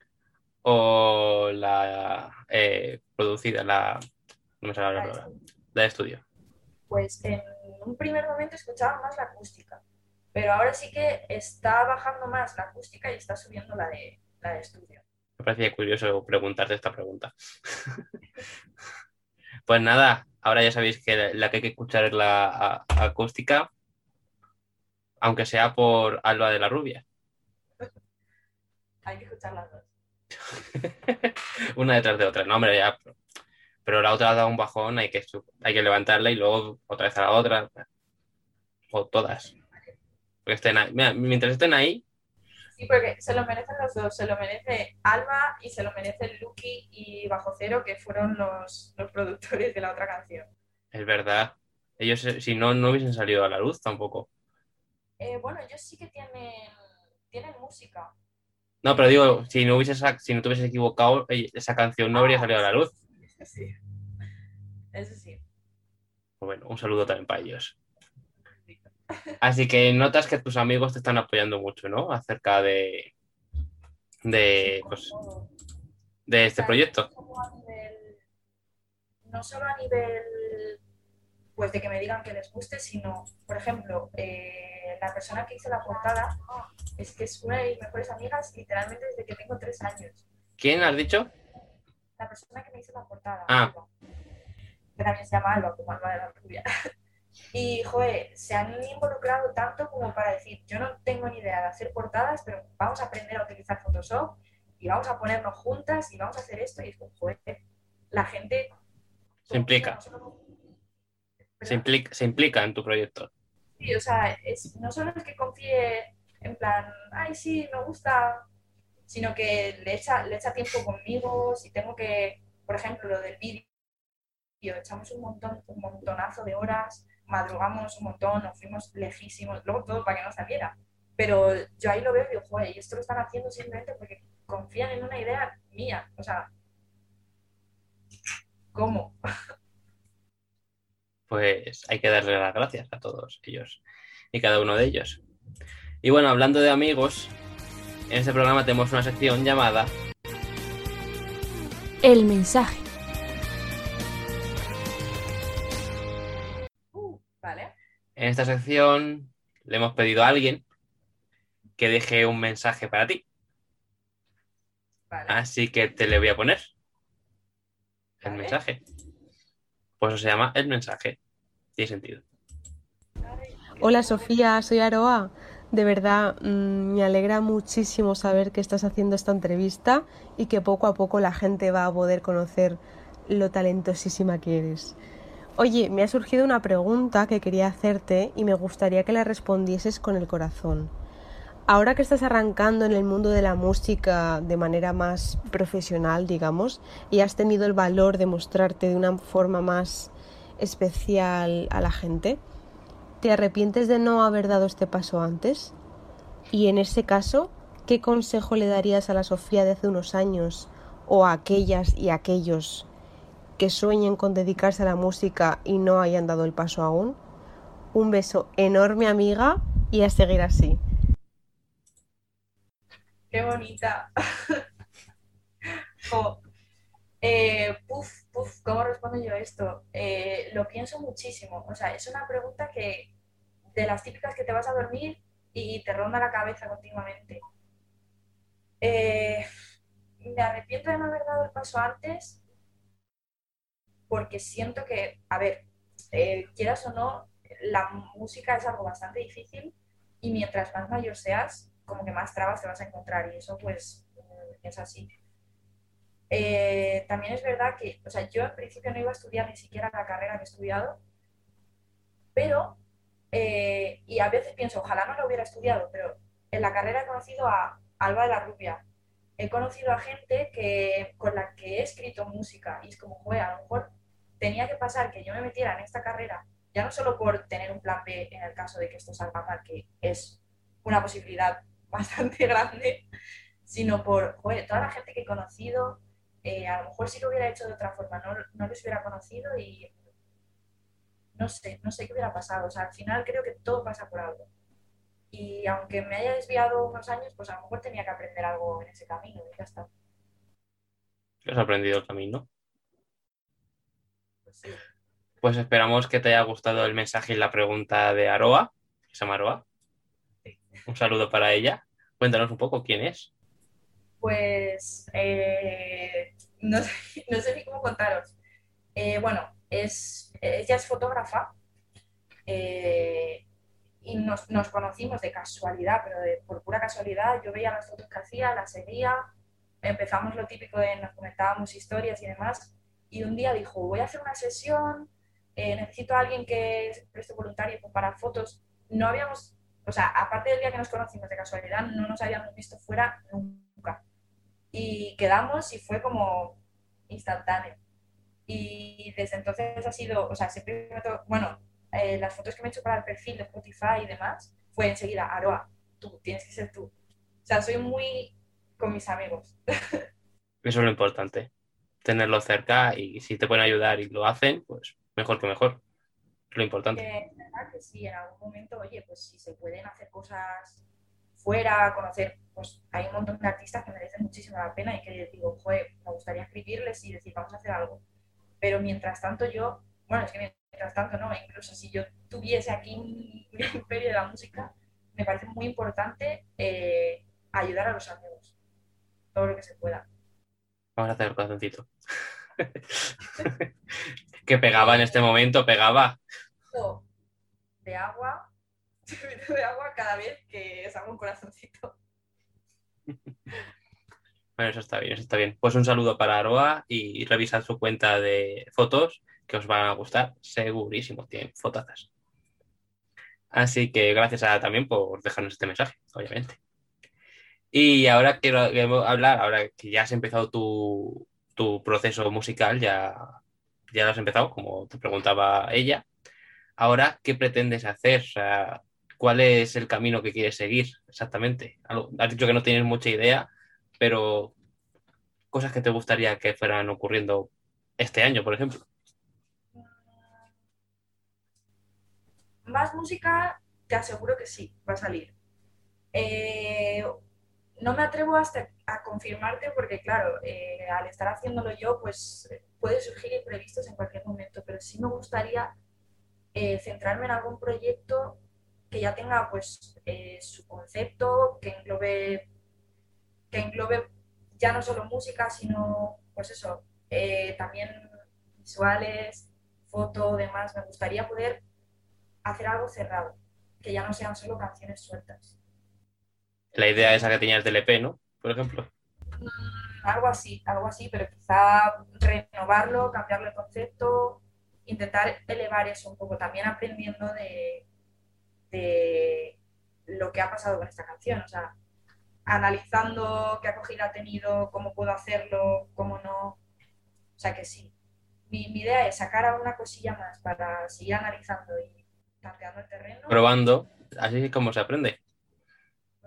[SPEAKER 2] o la eh, producida, la, no me sale la palabra, la de estudio?
[SPEAKER 5] Pues en un primer momento escuchaba más la acústica, pero ahora sí que está bajando más la acústica y está subiendo la de, la de estudio.
[SPEAKER 2] Me parecía curioso preguntarte esta pregunta. Pues nada, ahora ya sabéis que la- que hay que escuchar es la acústica, aunque sea por Alba de la Rubia.
[SPEAKER 5] Hay que escuchar las dos.
[SPEAKER 2] Una detrás de otra. No, hombre, ya. Pero la otra ha dado un bajón, hay que, hay que levantarla y luego otra vez a la otra. O todas. Porque estén ahí. Mira, mientras estén ahí,
[SPEAKER 5] Sí, porque se lo merecen los dos. Se lo merece Alba y se lo merece Lucky y Bajo Cero, que fueron los, los productores de la otra canción.
[SPEAKER 2] es verdad. Ellos, eh, si no, no hubiesen salido a la luz tampoco.
[SPEAKER 5] Eh, bueno, ellos sí que tienen, tienen música.
[SPEAKER 2] No, pero digo, si no hubieses, si no te hubieses equivocado, eh, esa canción no habría salido a la luz.
[SPEAKER 5] Eso sí. Eso sí.
[SPEAKER 2] Pues Bueno, un saludo también para ellos. Así que notas que tus amigos te están apoyando mucho, ¿no? Acerca de, de, pues, de este proyecto.
[SPEAKER 5] No solo a nivel, no solo a nivel, pues de que me digan que les guste, sino, por ejemplo, eh, la persona que hizo la portada es que es una de mis mejores amigas literalmente desde que tengo tres años.
[SPEAKER 2] ¿Quién has dicho?
[SPEAKER 5] la persona que me hizo la portada.
[SPEAKER 2] Ah.
[SPEAKER 5] Que también se llama Alba, como Alba de la Rubia. Y, joder, se han involucrado tanto como para decir, yo no tengo ni idea de hacer portadas, pero vamos a aprender a utilizar Photoshop y vamos a ponernos juntas y vamos a hacer esto. Y es como, joder, la gente...
[SPEAKER 2] Se implica. Se implica, se implica en tu proyecto.
[SPEAKER 5] Sí, o sea, es- no solo es que confíe en plan, ay, sí, me gusta, sino que le echa, le echa tiempo conmigo, si tengo que, por ejemplo, lo del vídeo, echamos un montón, un montonazo de horas, madrugamos un montón, nos fuimos lejísimos, luego todo para que no saliera. Pero yo ahí lo veo y digo, joder, y esto lo están haciendo simplemente porque confían en una idea mía, o sea, ¿cómo?
[SPEAKER 2] Pues hay que darle las gracias a todos ellos y cada uno de ellos. Y bueno, hablando de amigos, en este programa tenemos una sección llamada
[SPEAKER 1] El mensaje.
[SPEAKER 2] En esta sección le hemos pedido a alguien que deje un mensaje para ti.
[SPEAKER 5] Vale.
[SPEAKER 2] Así que te le voy a poner el
[SPEAKER 5] Vale.
[SPEAKER 2] mensaje. Pues eso se llama el mensaje. Tiene sentido.
[SPEAKER 6] Hola Sofía, soy Aroa. De verdad, mm, me alegra muchísimo saber que estás haciendo esta entrevista y que poco a poco la gente va a poder conocer lo talentosísima que eres. Oye, me ha surgido una pregunta que quería hacerte y me gustaría que la respondieses con el corazón. Ahora que estás arrancando en el mundo de la música de manera más profesional, digamos, y has tenido el valor de mostrarte de una forma más especial a la gente, ¿Te arrepientes de no haber dado este paso antes? Y en ese caso, ¿qué consejo le darías a la Sofía de hace unos años o a aquellas y aquellos que sueñen con dedicarse a la música y no hayan dado el paso aún? Un beso enorme amiga y a seguir así.
[SPEAKER 5] Qué bonita. Eh, puf, puf, ¿cómo respondo yo esto? Eh, lo pienso muchísimo. O sea, es una pregunta que de las típicas que te vas a dormir y te ronda la cabeza continuamente. Eh, me arrepiento de no haber dado el paso antes porque siento que, a ver, eh, quieras o no, la música es algo bastante difícil y mientras más mayor seas, como que más trabas te vas a encontrar y eso pues mm, es así. Eh, también es verdad que, o sea, yo en principio no iba a estudiar ni siquiera la carrera que he estudiado, pero, eh, y a veces pienso, ojalá no lo hubiera estudiado, pero en la carrera he conocido a Alba de la Rubia, he conocido a gente que, con la que he escrito música y es como, joder, a lo mejor tenía que pasar que yo me metiera en esta carrera, ya no solo por tener un plan B en el caso de que esto salga mal, que es una posibilidad bastante grande, sino por joder, toda la gente que he conocido, eh, a lo mejor si lo hubiera hecho de otra forma, no, no les hubiera conocido y no sé, no sé qué hubiera pasado. O sea, al final creo que todo pasa por algo. Y aunque me haya desviado unos años, pues a lo mejor tenía que aprender algo en ese camino y ya está.
[SPEAKER 2] ¿Has aprendido el camino?
[SPEAKER 5] Pues
[SPEAKER 2] esperamos que te haya gustado el mensaje y la pregunta de Aroa. que Se llama Aroa. Un saludo para ella. Cuéntanos un poco quién es.
[SPEAKER 5] Pues eh, no, sé, no sé ni cómo contaros. Eh, bueno, es, ella es fotógrafa eh, y nos, nos conocimos de casualidad, pero de- por pura casualidad. Yo veía las fotos que hacía, las seguía, empezamos lo típico de nos comentábamos historias y demás. Y un día dijo, voy a hacer una sesión, eh, necesito a alguien que preste voluntario para fotos. No habíamos, o sea, aparte del día que nos conocimos de casualidad, no nos habíamos visto fuera nunca y quedamos y fue como instantáneo. Y desde entonces ha sido, o sea, siempre me to- bueno, eh, las fotos que me he hecho para el perfil de Spotify y demás, fue enseguida, Aroa, tú, tienes que ser tú. O sea, soy muy con mis amigos.
[SPEAKER 2] Eso es lo importante. Tenerlo cerca y si te pueden ayudar y lo hacen, pues mejor que mejor. Es lo importante.
[SPEAKER 5] Es verdad que si en algún momento, oye, pues si se pueden hacer cosas fuera, conocer, pues hay un montón de artistas que merecen muchísimo la pena y que digo, joder, me gustaría escribirles y decir, vamos a hacer algo. Pero mientras tanto yo, bueno, es que mientras tanto no, incluso si yo tuviese aquí un imperio de la música, me parece muy importante eh, ayudar a los amigos, todo lo que se pueda.
[SPEAKER 2] Vamos a hacer el corazoncito. que pegaba en este momento, pegaba.
[SPEAKER 5] de agua, de agua cada vez que os hago un corazoncito.
[SPEAKER 2] Bueno, eso está bien, eso está bien. Pues un saludo para Aroa y revisad su cuenta de fotos que os van a gustar, segurísimo, tienen fotazas. Así que gracias a, también por dejarnos este mensaje, obviamente. Y ahora quiero hablar, ahora que ya has empezado tu, tu proceso musical, ya, ya lo has empezado, como te preguntaba ella. Ahora, ¿qué pretendes hacer? ¿cuál es el camino que quieres seguir exactamente? Has dicho que no tienes mucha idea, pero cosas que te gustaría que fueran ocurriendo este año, por ejemplo.
[SPEAKER 5] Más música, te aseguro que sí, va a salir. Eh, no me atrevo hasta a confirmarte porque, claro, eh, al estar haciéndolo yo, pues eh, puede surgir imprevistos en cualquier momento, pero sí me gustaría eh, centrarme en algún proyecto que ya tenga pues su concepto, que englobe, que englobe ya no solo música, sino pues eso, también visuales, foto, demás. Me gustaría poder hacer algo cerrado, que ya no sean solo canciones sueltas.
[SPEAKER 2] La idea esa que tenías del EP, ¿no? Por ejemplo.
[SPEAKER 5] Algo así, algo así, pero quizá renovarlo, cambiarle el concepto, intentar elevar eso un poco, también aprendiendo de, de lo que ha pasado con esta canción, o sea, analizando qué acogida ha tenido, cómo puedo hacerlo, cómo no. O sea que sí. Mi, mi idea es sacar alguna cosilla más para seguir analizando y tanteando el terreno.
[SPEAKER 2] Probando, así es como se aprende.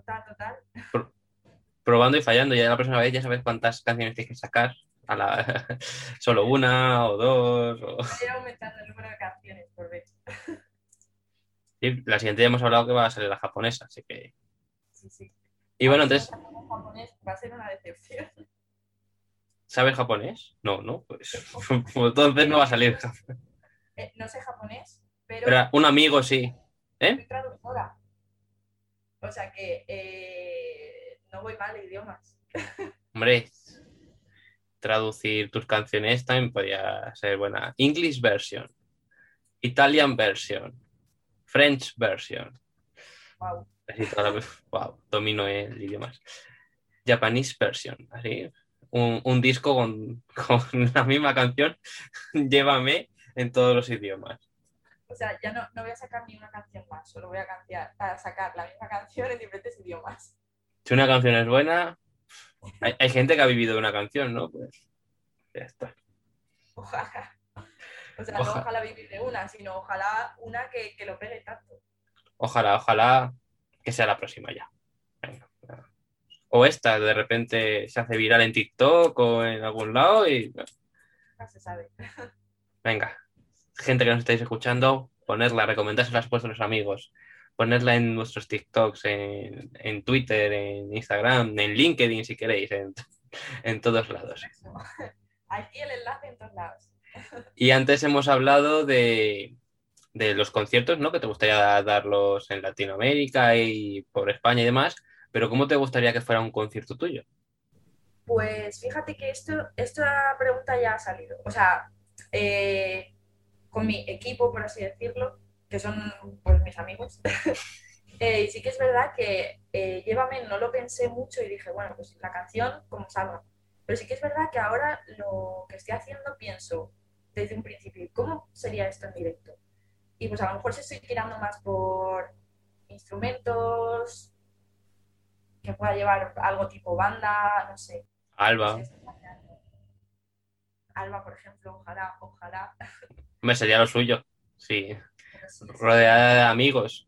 [SPEAKER 5] Total, total.
[SPEAKER 2] Probando y fallando. Ya la próxima vez ya sabes cuántas canciones tienes que sacar. A la... Solo una o dos. o-
[SPEAKER 5] Voy a ir aumentando el número de canciones por vez.
[SPEAKER 2] Y la siguiente ya hemos hablado que va a ser la japonesa, así que.
[SPEAKER 5] Sí, sí.
[SPEAKER 2] Y bueno, entonces,
[SPEAKER 5] En japonés va a ser una decepción.
[SPEAKER 2] ¿sabes japonés? No, no, pues, pues entonces no va a salir.
[SPEAKER 5] Eh, no sé japonés, pero
[SPEAKER 2] Pero un amigo sí.
[SPEAKER 5] soy traductora. O sea que eh, no voy mal de idiomas.
[SPEAKER 2] Hombre, traducir tus canciones también podría ser buena. English version, Italian version, French version.
[SPEAKER 5] Wow.
[SPEAKER 2] Así toda la- wow, domino el idioma. Japanese version, así. Un, un disco con, con la misma canción, llévame en todos los idiomas.
[SPEAKER 5] O sea, ya no, no voy a sacar ni una canción más, solo voy a, canciar- a sacar la misma canción en diferentes idiomas.
[SPEAKER 2] Si una canción es buena, hay, hay gente que ha vivido de una canción, ¿no? Pues ya está.
[SPEAKER 5] Ojalá. O sea, no ojalá vivir de una, sino ojalá una que, que lo pegue tanto.
[SPEAKER 2] Ojalá, ojalá que sea la próxima ya. Venga. O esta, de repente se hace viral en TikTok o en algún lado y
[SPEAKER 5] Nunca se sabe.
[SPEAKER 2] venga. Gente que nos estáis escuchando, ponerla, recomendársela a vuestros amigos, ponerla en vuestros TikToks, en, en Twitter, en Instagram, en LinkedIn si queréis, en, en todos lados.
[SPEAKER 5] Aquí el enlace en todos lados.
[SPEAKER 2] Y antes hemos hablado de, de los conciertos, ¿no? Que te gustaría darlos en Latinoamérica y por España y demás, pero ¿cómo te gustaría que fuera un concierto tuyo?
[SPEAKER 5] Pues fíjate que esto, esta pregunta ya ha salido. O sea, eh, con mi equipo, por así decirlo, que son pues mis amigos. eh, y sí que es verdad que eh, Llévame no lo pensé mucho y dije, bueno, pues la canción como salga. Pero sí que es verdad que ahora lo que estoy haciendo pienso desde un principio, ¿cómo sería esto en directo? Y pues a lo mejor si estoy tirando más por instrumentos, que pueda llevar algo tipo banda, no sé.
[SPEAKER 2] Alba.
[SPEAKER 5] Alba, por ejemplo, ojalá, ojalá.
[SPEAKER 2] me sería lo suyo, sí,
[SPEAKER 5] Pero sí, sí.
[SPEAKER 2] rodeada de amigos.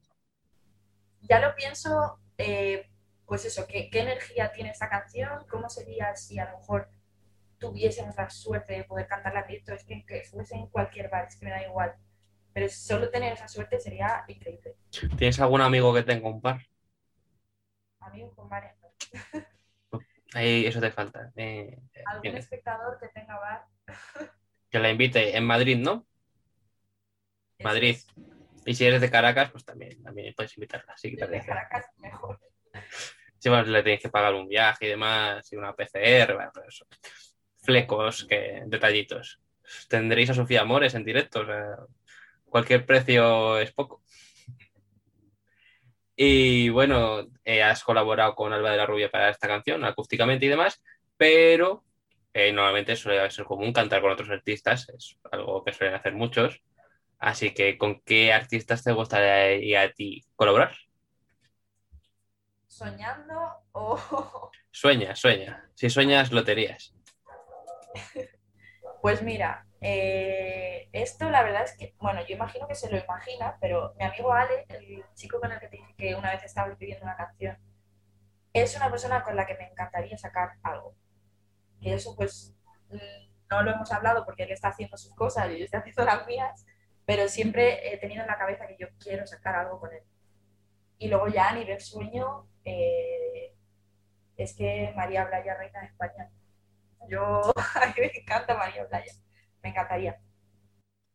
[SPEAKER 5] Ya lo pienso, eh, pues eso, ¿qué, qué energía tiene esta canción? ¿Cómo sería si a lo mejor tuviésemos la suerte de poder cantarla en directo? Es que, que fuese en cualquier bar, es que me da igual. Pero solo tener esa suerte sería increíble.
[SPEAKER 2] ¿Tienes algún amigo que tenga un par?
[SPEAKER 5] Amigos con varias.
[SPEAKER 2] Ahí, eso te falta. eh,
[SPEAKER 5] Algún
[SPEAKER 2] tienes.
[SPEAKER 5] espectador que tenga bar.
[SPEAKER 2] que la invite en Madrid, ¿no? Madrid. Y si eres de Caracas, pues también, también puedes invitarla. Sí, que deja.
[SPEAKER 5] Caracas, mejor.
[SPEAKER 2] Sí, bueno, le tienes que pagar un viaje y demás, y una PCR, bueno, pero eso. flecos que detallitos. Tendréis a Sofía Amores en directo, o sea, cualquier precio es poco. Y bueno, eh, has colaborado con Alba de la Rubia para esta canción, acústicamente y demás, pero eh, normalmente suele ser común cantar con otros artistas, es algo que suelen hacer muchos. Así que, ¿con qué artistas te gustaría a ti colaborar?
[SPEAKER 5] ¿Soñando o...?
[SPEAKER 2] Sueña, sueña. Si sueñas, loterías.
[SPEAKER 5] Pues mira, eh, esto la verdad es que, bueno, yo imagino que se lo imagina, pero mi amigo Ale, el chico con el que te dije que una vez estaba escribiendo una canción, es una persona con la que me encantaría sacar algo. Y eso pues mm, no lo hemos hablado porque él está haciendo sus cosas y yo estoy haciendo las mías, pero siempre he tenido en la cabeza que yo quiero sacar algo con él. Y luego ya a nivel sueño, eh, es que María Blaya reina de España. Yo, a mí me encanta María Blaya, me encantaría.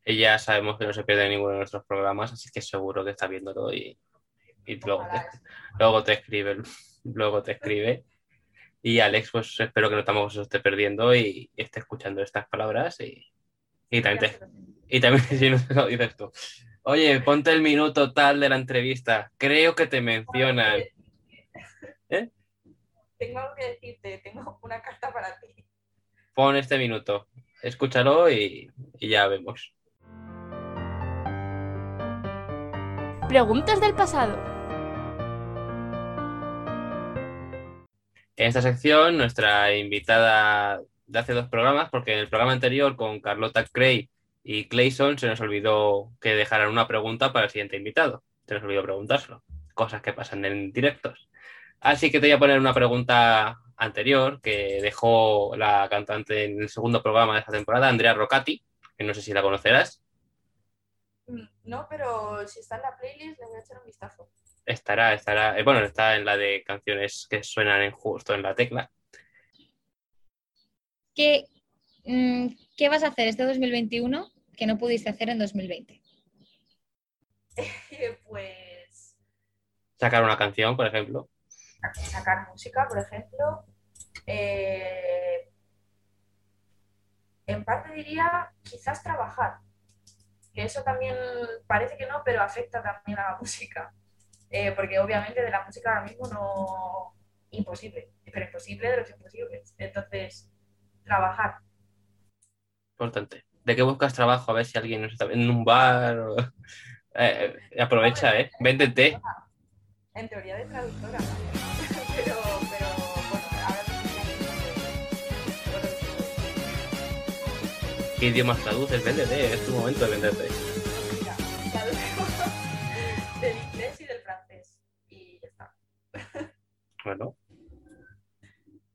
[SPEAKER 2] Ella sabemos que no se pierde ninguno de nuestros programas, así que seguro que está viéndolo y, y luego, te, luego te escribe, luego te escribe. Y Alex, pues espero que no se esté perdiendo y, y esté escuchando estas palabras y, y también te, y también si no lo dices tú. Oye, ponte el minuto tal de la entrevista. Creo que te mencionan. ¿Eh?
[SPEAKER 5] Tengo algo que decirte, tengo una carta para ti.
[SPEAKER 2] Pon este minuto. Escúchalo y, y ya vemos.
[SPEAKER 1] Preguntas del pasado.
[SPEAKER 2] En esta sección, nuestra invitada de hace dos programas, porque en el programa anterior con Carlota Cray y Clayson se nos olvidó que dejaran una pregunta para el siguiente invitado. Se nos olvidó preguntárselo. Cosas que pasan en directos. Así que te voy a poner una pregunta anterior que dejó la cantante en el segundo programa de esta temporada, Andrea Rocati, que no sé si la conocerás.
[SPEAKER 5] Mm, No, pero si está en la playlist le voy a echar un vistazo.
[SPEAKER 2] Estará, estará, eh, bueno, está en la de canciones que suenan en justo en la tecla.
[SPEAKER 7] ¿Qué, mm, ¿Qué vas a hacer este 2021 que no pudiste hacer en 2020?
[SPEAKER 5] pues
[SPEAKER 2] Sacar una canción, por ejemplo.
[SPEAKER 5] sacar música, por ejemplo. Eh, en parte diría quizás trabajar, que eso también parece que no, pero afecta también a la música, Eh, porque obviamente de la música ahora mismo no... Imposible, pero imposible de los imposibles. Entonces, trabajar.
[SPEAKER 2] Importante. ¿De qué buscas trabajo? A ver si alguien nos está en un bar. o- Eh, eh, aprovecha, ¿eh? Véndete.
[SPEAKER 5] En teoría de traductora,
[SPEAKER 2] ¿Qué idiomas traduces? Véndete. Es tu momento de venderte.
[SPEAKER 5] Mira, traduzco del inglés y del francés. Y ya está.
[SPEAKER 2] Bueno.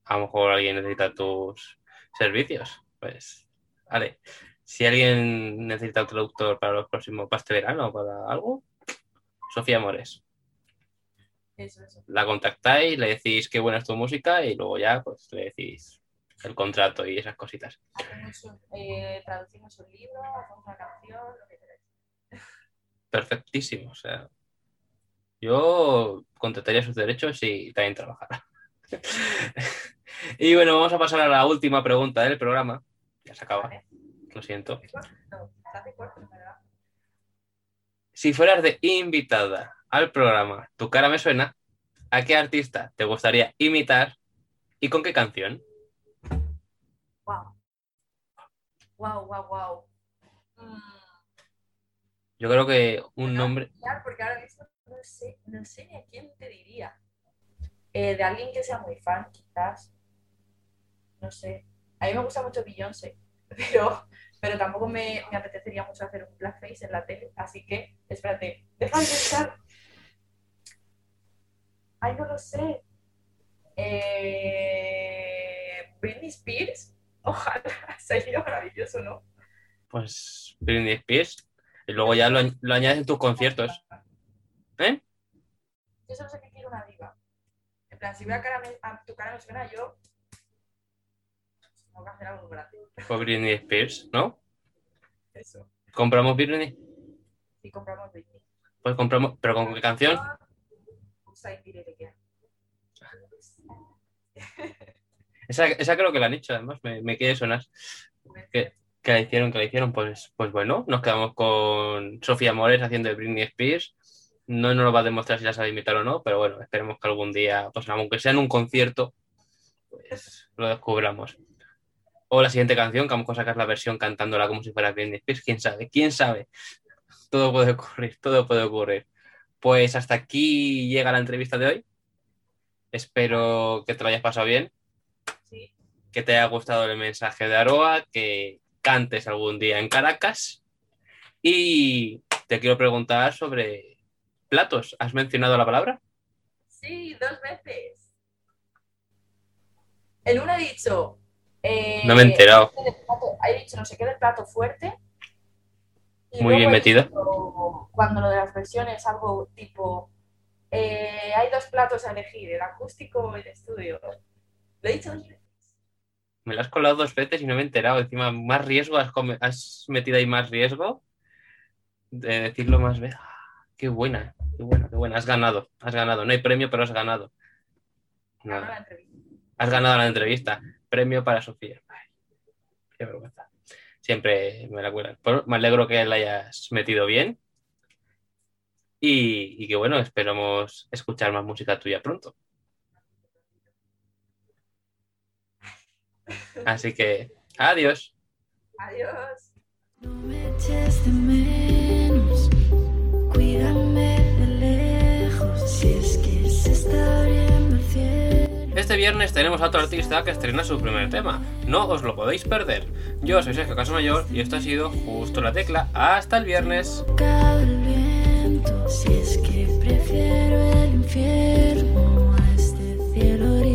[SPEAKER 2] A lo mejor alguien necesita tus servicios. Pues, vale. Si alguien necesita un traductor para los próximos, para este verano o para algo, Sofía Mores.
[SPEAKER 5] Eso, eso.
[SPEAKER 2] La contactáis, le decís qué buena es tu música y luego ya pues le decís el contrato y esas cositas.
[SPEAKER 5] Eh, traducimos un libro, hacemos una canción, lo que queráis.
[SPEAKER 2] Perfectísimo. O sea, yo contrataría sus derechos y también trabajara. y bueno, vamos a pasar a la última pregunta del programa. Ya se acaba,
[SPEAKER 5] Vale.
[SPEAKER 2] lo siento. Si fueras de invitada al programa Tu cara me suena, ¿a qué artista te gustaría imitar y con qué canción?
[SPEAKER 5] Wow. Wow, wow, wow. Mm,
[SPEAKER 2] Yo creo que un nombre.
[SPEAKER 5] Porque ahora mismo no sé, no sé ni a quién te diría. Eh, de alguien que sea muy fan, quizás. No sé. A mí me gusta mucho Beyoncé, pero, pero tampoco me, me apetecería mucho hacer un blackface en la tele. Así que, espérate, déjame pensar. Ay, no lo sé. Eh, Britney Spears. Ojalá, sería maravilloso, ¿no?
[SPEAKER 2] Pues Britney Spears. Y luego ya lo, lo añades en tus conciertos. ¿Eh?
[SPEAKER 5] Yo solo sé que quiero una diva. En plan, si veo a, cara me- a tu cara me suena, yo tengo que hacer algo grande.
[SPEAKER 2] Pues Britney Spears, ¿no?
[SPEAKER 5] Eso.
[SPEAKER 2] ¿Compramos Britney?
[SPEAKER 5] Si compramos Britney.
[SPEAKER 2] Pues compramos. ¿Pero con qué canción?
[SPEAKER 5] Direct Again.
[SPEAKER 2] Esa, esa creo que la han hecho, además, me, me quiere sonar. Que, que la hicieron, que la hicieron, pues, pues bueno, nos quedamos con Sofía Mores haciendo Britney Spears. No nos lo va a demostrar si la sabe imitar o no, pero bueno, esperemos que algún día, pues aunque sea en un concierto, pues lo descubramos. O la siguiente canción, que vamos a sacar la versión cantándola como si fuera Britney Spears, quién sabe, quién sabe. Todo puede ocurrir, todo puede ocurrir. Pues hasta aquí llega la entrevista de hoy. Espero que te lo hayas pasado bien. Que te haya gustado el mensaje de Aroa, que cantes algún día en Caracas. Y te quiero preguntar sobre platos. ¿Has mencionado la palabra?
[SPEAKER 5] Sí, dos veces. En una he dicho. eh,
[SPEAKER 2] No me he enterado.
[SPEAKER 5] He dicho no sé qué del plato fuerte. Y
[SPEAKER 2] Muy bien metido.
[SPEAKER 5] dicho, Cuando lo de las versiones, algo tipo. eh, hay dos platos a elegir, el acústico y el estudio. Lo he dicho dos veces.
[SPEAKER 2] Me lo has colado dos veces y no me he enterado. Encima, más riesgo, has, metido ahí más riesgo de decirlo más veces. Ah, Qué buena, qué buena, qué buena. Has ganado, has ganado. No hay premio, pero has ganado. Nada.
[SPEAKER 5] la.
[SPEAKER 2] Has ganado la entrevista. Premio para Sofía. Ay, qué vergüenza. Siempre me la cuelan. Pero me alegro que la hayas metido bien. Y, y que bueno, esperamos escuchar más música tuya pronto. Así que, adiós.
[SPEAKER 5] Adiós.
[SPEAKER 8] No me eches de menos, cuídame de lejos, si es que se está abriendo el cielo.
[SPEAKER 2] Este viernes tenemos a otro artista que estrena su primer tema. No os lo podéis perder. Yo soy Sergio Casamayor y esto ha sido justo la tecla. Hasta el viernes.
[SPEAKER 8] Tocado el viento, si es que prefiero el infierno a este cielo.